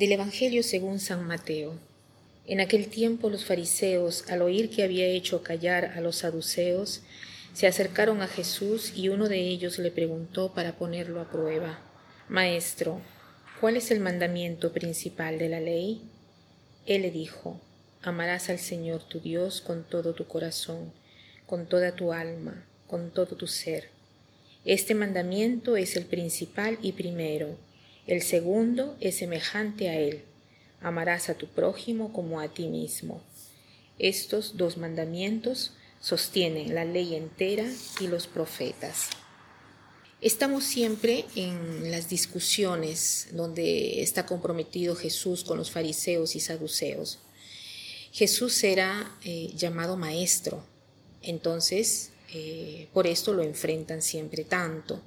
Del Evangelio según San Mateo. En aquel tiempo los fariseos, al oír que había hecho callar a los saduceos, se acercaron a Jesús y uno de ellos le preguntó para ponerlo a prueba, Maestro, ¿cuál es el mandamiento principal de la ley? Él le dijo, Amarás al Señor tu Dios con todo tu corazón, con toda tu alma, con todo tu ser. Este mandamiento es el principal y primero el segundo es semejante a él. Amarás a tu prójimo como a ti mismo. Estos dos mandamientos sostienen la ley entera y los profetas. Estamos siempre en las discusiones donde está comprometido Jesús con los fariseos y saduceos. Jesús era eh, llamado maestro, entonces eh, por esto lo enfrentan siempre tanto.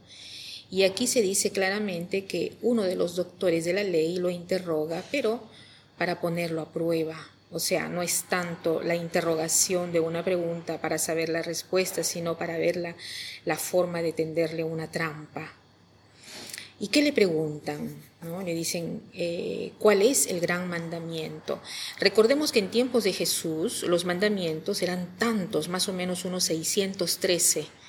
Y aquí se dice claramente que uno de los doctores de la ley lo interroga, pero para ponerlo a prueba. O sea, no es tanto la interrogación de una pregunta para saber la respuesta, sino para ver la, forma de tenderle una trampa. ¿Y qué le preguntan? ¿No? Le dicen, eh, ¿cuál es el gran mandamiento? Recordemos que en tiempos de Jesús los mandamientos eran tantos, más o menos unos 613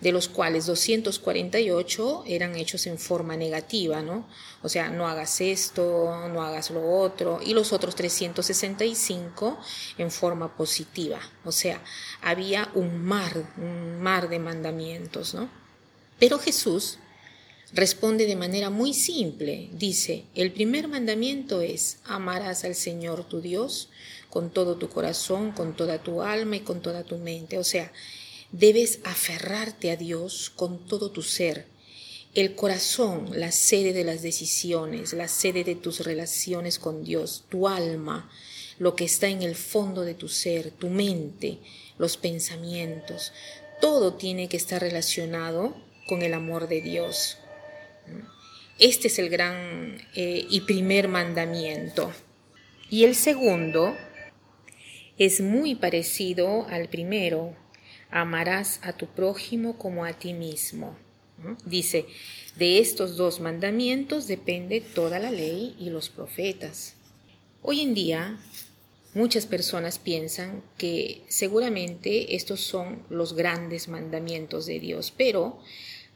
de los cuales 248 eran hechos en forma negativa, ¿no? O sea, no hagas esto, no hagas lo otro, y los otros 365 en forma positiva. O sea, había un mar, un mar de mandamientos, ¿no? Pero Jesús responde de manera muy simple. Dice, el primer mandamiento es, amarás al Señor tu Dios con todo tu corazón, con toda tu alma y con toda tu mente. O sea, Debes aferrarte a Dios con todo tu ser. El corazón, la sede de las decisiones, la sede de tus relaciones con Dios, tu alma, lo que está en el fondo de tu ser, tu mente, los pensamientos, todo tiene que estar relacionado con el amor de Dios. Este es el gran eh, y primer mandamiento. Y el segundo es muy parecido al primero, amarás a tu prójimo como a ti mismo. Dice, de estos dos mandamientos depende toda la ley y los profetas. Hoy en día, muchas personas piensan que seguramente estos son los grandes mandamientos de Dios, pero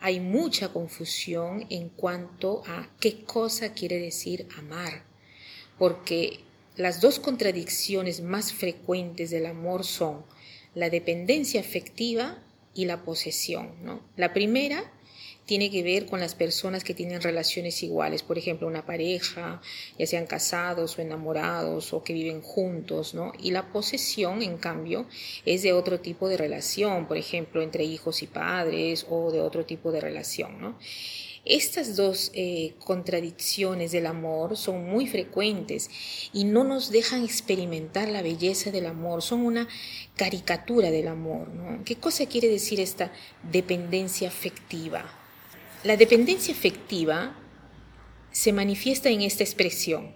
hay mucha confusión en cuanto a qué cosa quiere decir amar, porque las dos contradicciones más frecuentes del amor son la dependencia afectiva y la posesión. ¿no? La primera tiene que ver con las personas que tienen relaciones iguales, por ejemplo, una pareja, ya sean casados o enamorados o que viven juntos, ¿no? Y la posesión, en cambio, es de otro tipo de relación, por ejemplo, entre hijos y padres o de otro tipo de relación, ¿no? Estas dos eh, contradicciones del amor son muy frecuentes y no nos dejan experimentar la belleza del amor, son una caricatura del amor. ¿Qué cosa quiere decir esta dependencia afectiva? La dependencia afectiva se manifiesta en esta expresión.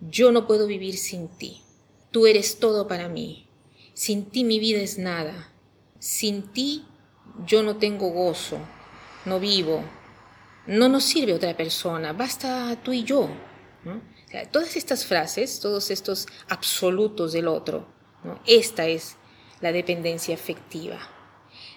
Yo no puedo vivir sin ti. Tú eres todo para mí. Sin ti mi vida es nada. Sin ti yo no tengo gozo, no vivo, no nos sirve otra persona, basta tú y yo. todas estas frases, todos estos absolutos del otro, esta es la dependencia afectiva.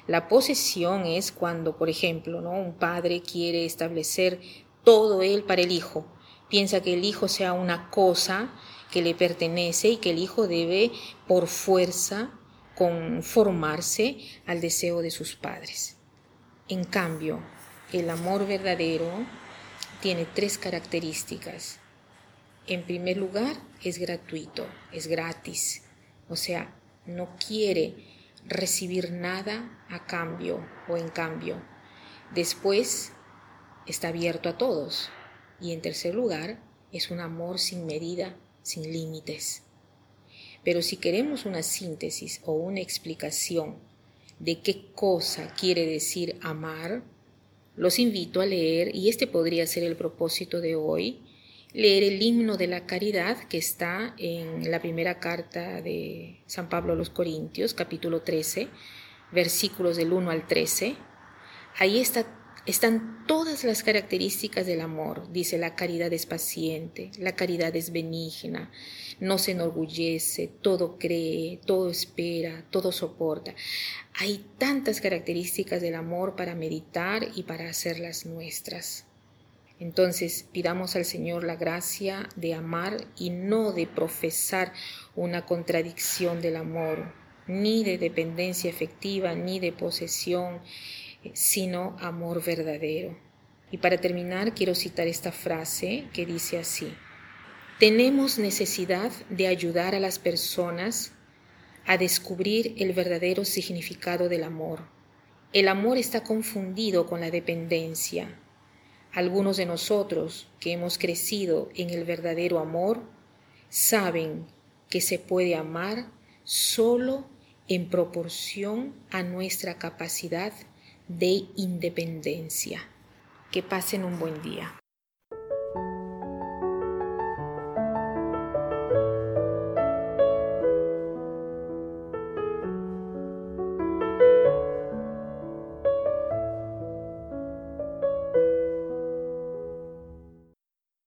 La posesión es cuando, por ejemplo, un padre quiere establecer todo él para el hijo. Piensa que el hijo sea una cosa que le pertenece y que el hijo debe, por fuerza, conformarse al deseo de sus padres. En cambio, el amor verdadero tiene tres características. En primer lugar, es gratuito, es gratis. O sea, no quiere recibir nada a cambio o en cambio. Después, está abierto a todos. Y en tercer lugar, es un amor sin medida, sin límites. Pero si queremos una síntesis o una explicación de qué cosa quiere decir amar, los invito a leer, y este podría ser el propósito de hoy, leer el himno de la caridad que está en la primera carta de San Pablo a los Corintios, capítulo 13, versículos del 1 al 13. Ahí está están todas las características del amor. Dice, la caridad es paciente, la caridad es benigna, no se enorgullece, todo cree, todo espera, todo soporta. Hay tantas características del amor para meditar y para hacerlas nuestras. Entonces pidamos al Señor la gracia de amar y no de profesar una contradicción del amor, ni de dependencia efectiva, ni de posesión, sino amor verdadero. Y para terminar quiero citar esta frase que dice así, tenemos necesidad de ayudar a las personas a descubrir el verdadero significado del amor. El amor está confundido con la dependencia. Algunos de nosotros que hemos crecido en el verdadero amor saben que se puede amar solo en proporción a nuestra capacidad de independencia. Que pasen un buen día.